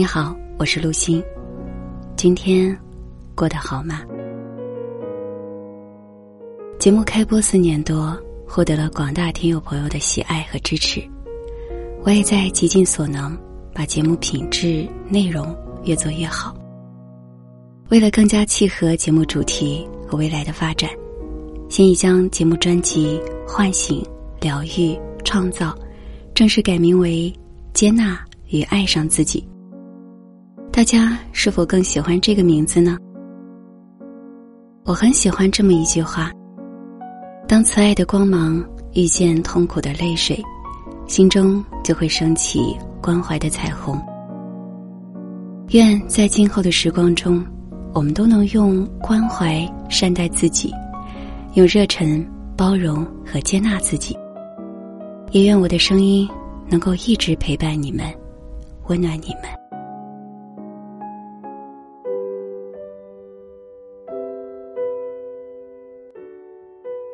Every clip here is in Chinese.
你好，我是陆欣。今天过得好吗？节目开播四年多，获得了广大听友朋友的喜爱和支持。我也在极尽所能，把节目品质、内容越做越好。为了更加契合节目主题和未来的发展，现已将节目专辑《唤醒、疗愈、创造》正式改名为《接纳与爱上自己》。大家是否更喜欢这个名字呢？我很喜欢这么一句话：当慈爱的光芒遇见痛苦的泪水，心中就会升起关怀的彩虹。愿在今后的时光中。我们都能用关怀善待自己，用热忱包容和接纳自己。也愿我的声音能够一直陪伴你们，温暖你们。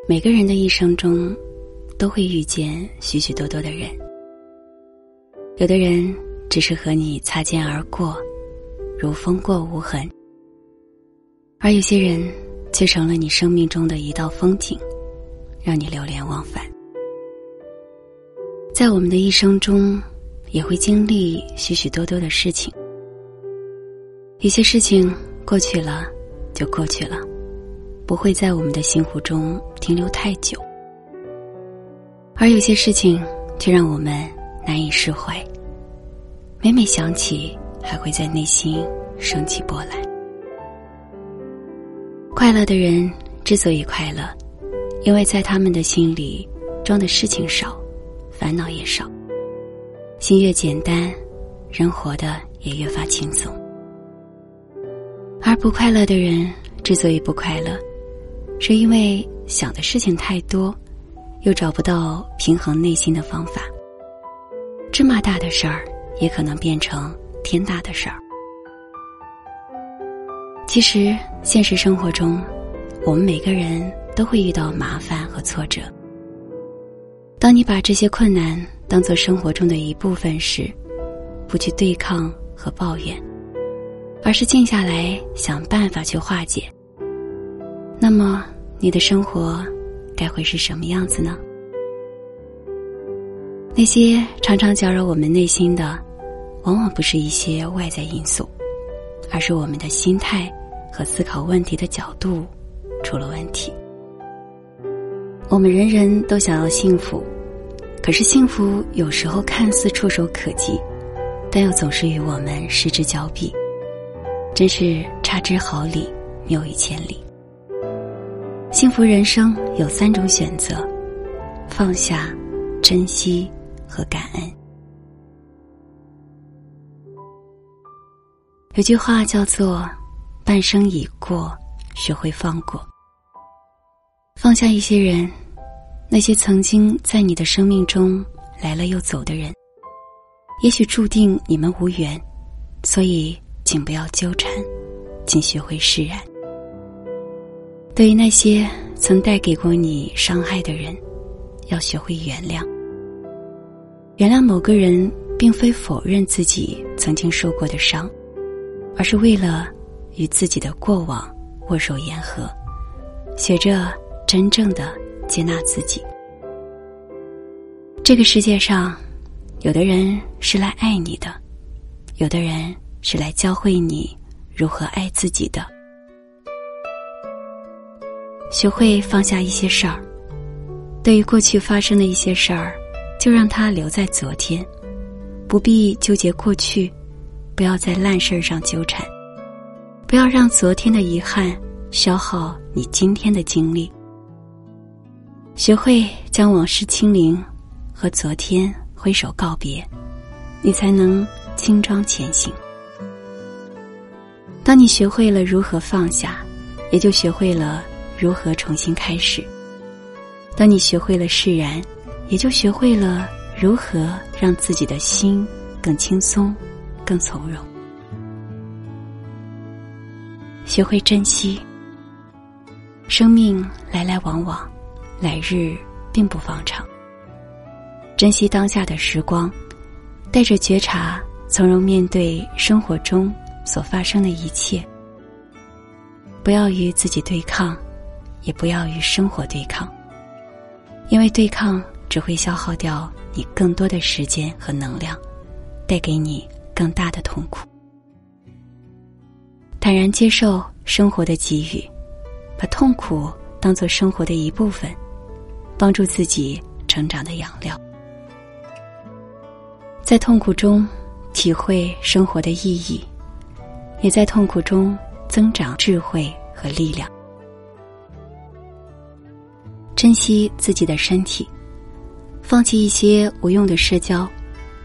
每个人的一生中，都会遇见许许多多的人。有的人只是和你擦肩而过，如风过无痕。而有些人，却成了你生命中的一道风景，让你流连忘返。在我们的一生中，也会经历许许多多的事情。有些事情过去了，就过去了，不会在我们的心湖中停留太久；而有些事情，却让我们难以释怀。每每想起，还会在内心升起波澜。快乐的人之所以快乐，因为在他们的心里装的事情少，烦恼也少。心越简单，人活得也越发轻松。而不快乐的人之所以不快乐，是因为想的事情太多，又找不到平衡内心的方法。芝麻大的事儿，也可能变成天大的事儿。其实，现实生活中，我们每个人都会遇到麻烦和挫折。当你把这些困难当做生活中的一部分时，不去对抗和抱怨，而是静下来想办法去化解，那么你的生活该会是什么样子呢？那些常常搅扰我们内心的，往往不是一些外在因素。而是我们的心态和思考问题的角度出了问题。我们人人都想要幸福，可是幸福有时候看似触手可及，但又总是与我们失之交臂，真是差之毫厘，谬以千里。幸福人生有三种选择：放下、珍惜和感恩。有句话叫做“半生已过，学会放过”。放下一些人，那些曾经在你的生命中来了又走的人，也许注定你们无缘，所以请不要纠缠，请学会释然。对于那些曾带给过你伤害的人，要学会原谅。原谅某个人，并非否认自己曾经受过的伤。而是为了与自己的过往握手言和，学着真正的接纳自己。这个世界上，有的人是来爱你的，有的人是来教会你如何爱自己的。学会放下一些事儿，对于过去发生的一些事儿，就让它留在昨天，不必纠结过去。不要在烂事儿上纠缠，不要让昨天的遗憾消耗你今天的精力。学会将往事清零，和昨天挥手告别，你才能轻装前行。当你学会了如何放下，也就学会了如何重新开始。当你学会了释然，也就学会了如何让自己的心更轻松。更从容，学会珍惜。生命来来往往，来日并不方长。珍惜当下的时光，带着觉察从容面对生活中所发生的一切。不要与自己对抗，也不要与生活对抗，因为对抗只会消耗掉你更多的时间和能量，带给你更大的痛苦。坦然接受生活的给予，把痛苦当做生活的一部分，帮助自己成长的养料。在痛苦中体会生活的意义，也在痛苦中。增长智慧和力量，珍惜自己的身体，放弃一些无用的社交，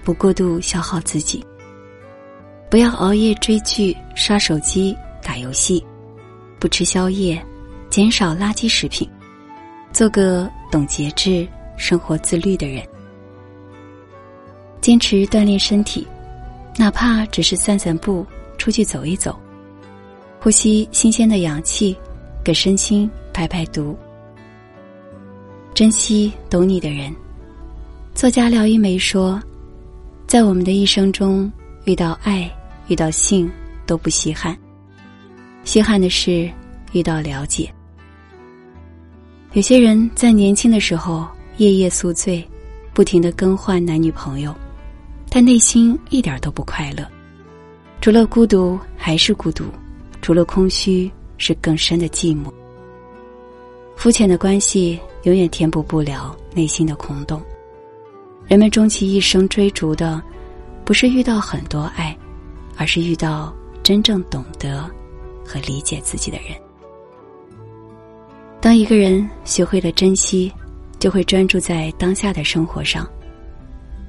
不过度消耗自己。不要熬夜追剧、刷手机、打游戏，不吃宵夜，减少垃圾食品，做个懂节制、生活自律的人。坚持锻炼身体，哪怕只是散散步、出去走一走。呼吸新鲜的氧气，给身心排排毒。珍惜懂你的人。作家廖一梅说：“在我们的一生中，遇到爱、遇到性都不稀罕，稀罕的是遇到了解。有些人在年轻的时候夜夜宿醉，不停的更换男女朋友，但内心一点都不快乐，除了孤独还是孤独。”除了空虚，是更深的寂寞。肤浅的关系永远填补不了内心的空洞。人们终其一生追逐的，不是遇到很多爱，而是遇到真正懂得和理解自己的人。当一个人学会了珍惜，就会专注在当下的生活上，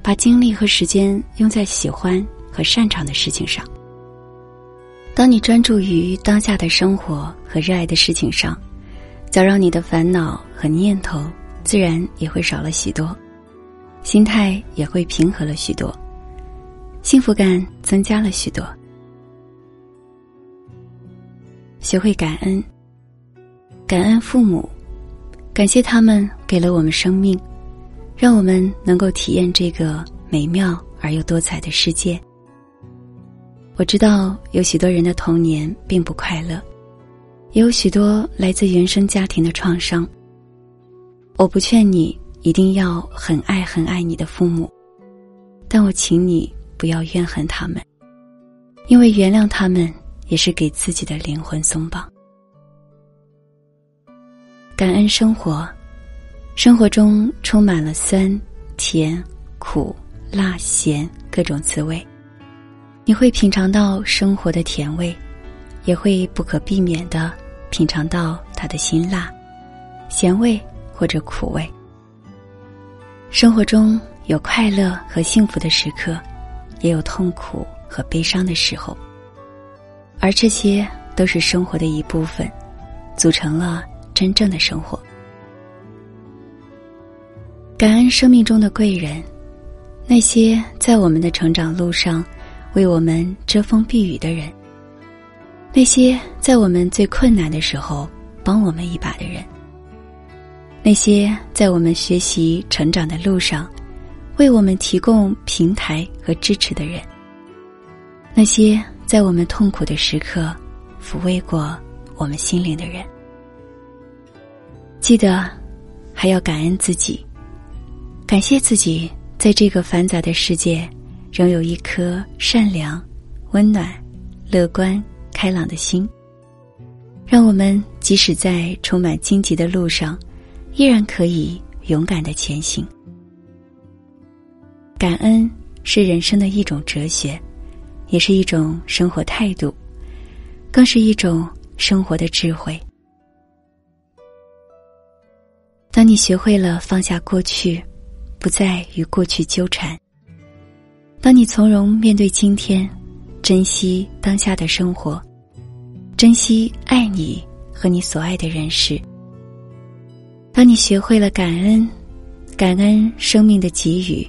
把精力和时间用在喜欢和擅长的事情上。当你专注于当下的生活和热爱的事情上，早让你的烦恼和念头自然也会少了许多，心态也会平和了许多，幸福感增加了许多。学会感恩，感恩父母，感谢他们给了我们生命，让我们能够体验这个美妙而又多彩的世界。我知道有许多人的童年并不快乐，也有许多来自原生家庭的创伤。我不劝你一定要很爱很爱你的父母，但我请你不要怨恨他们，因为原谅他们也是给自己的灵魂松绑。感恩生活，生活中充满了酸、甜、苦、辣、咸各种滋味。你会品尝到生活的甜味，也会不可避免的品尝到它的辛辣、咸味或者苦味。生活中有快乐和幸福的时刻，也有痛苦和悲伤的时候，而这些都是生活的一部分，组成了真正的生活。感恩生命中的贵人，那些在我们的成长路上。为我们遮风避雨的人，那些在我们最困难的时候帮我们一把的人，那些在我们学习成长的路上为我们提供平台和支持的人，那些在我们痛苦的时刻抚慰过我们心灵的人，记得还要感恩自己，感谢自己在这个繁杂的世界。仍有一颗善良、温暖、乐观、开朗的心，让我们即使在充满荆棘的路上，依然可以勇敢的前行。感恩是人生的一种哲学，也是一种生活态度，更是一种生活的智慧。当你学会了放下过去，不再与过去纠缠。当你从容面对今天，珍惜当下的生活，珍惜爱你和你所爱的人时，当你学会了感恩，感恩生命的给予，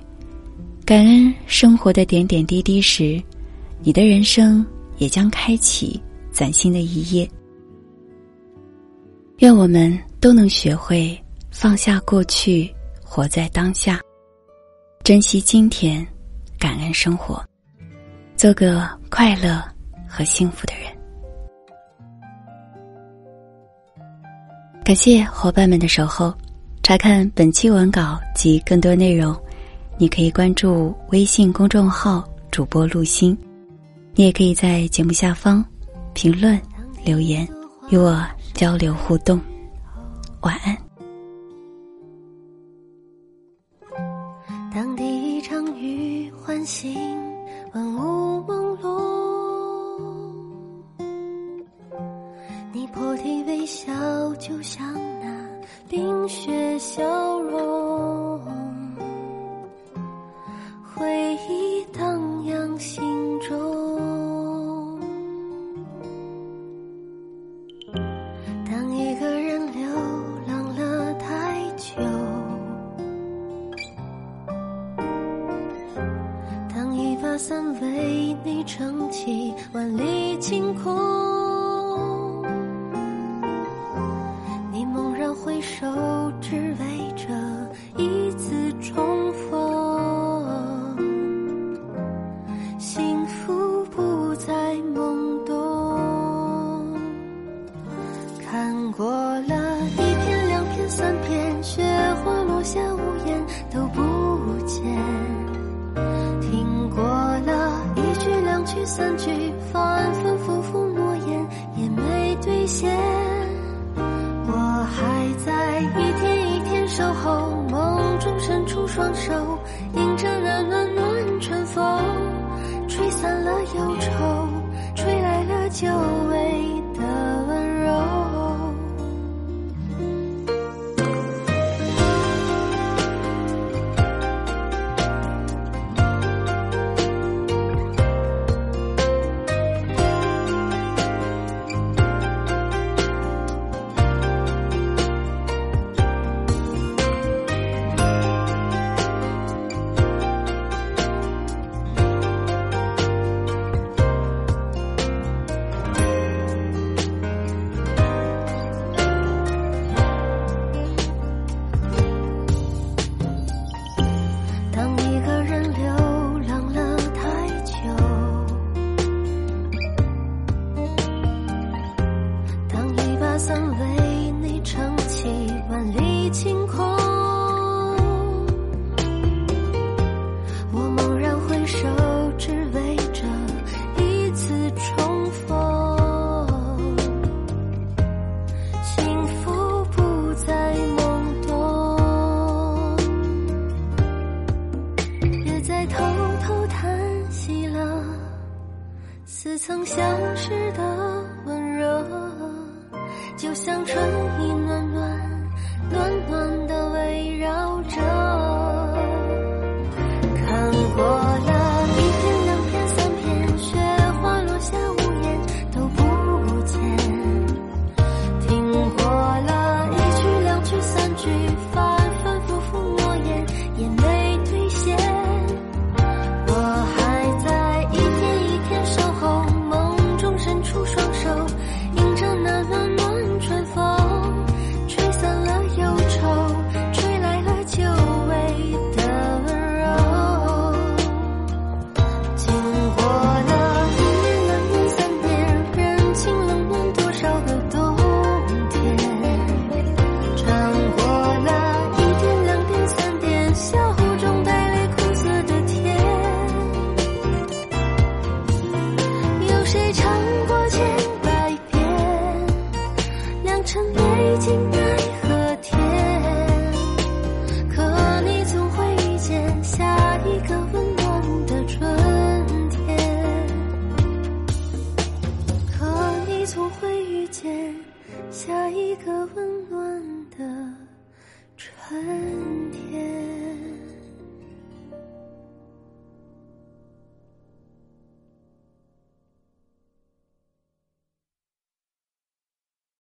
感恩生活的点点滴滴时，你的人生也将开启崭新的一页。愿我们都能学会放下过去，活在当下，珍惜今天。感恩生活。做个快乐和幸福的人。感谢伙伴们的守候。查看本期文稿及更多内容，你可以关注微信公众号“主播陆星”，你也可以在节目下方评论留言与我交流互动。晚安。当第一场雨唤醒万物把伞为你撑起万里晴空。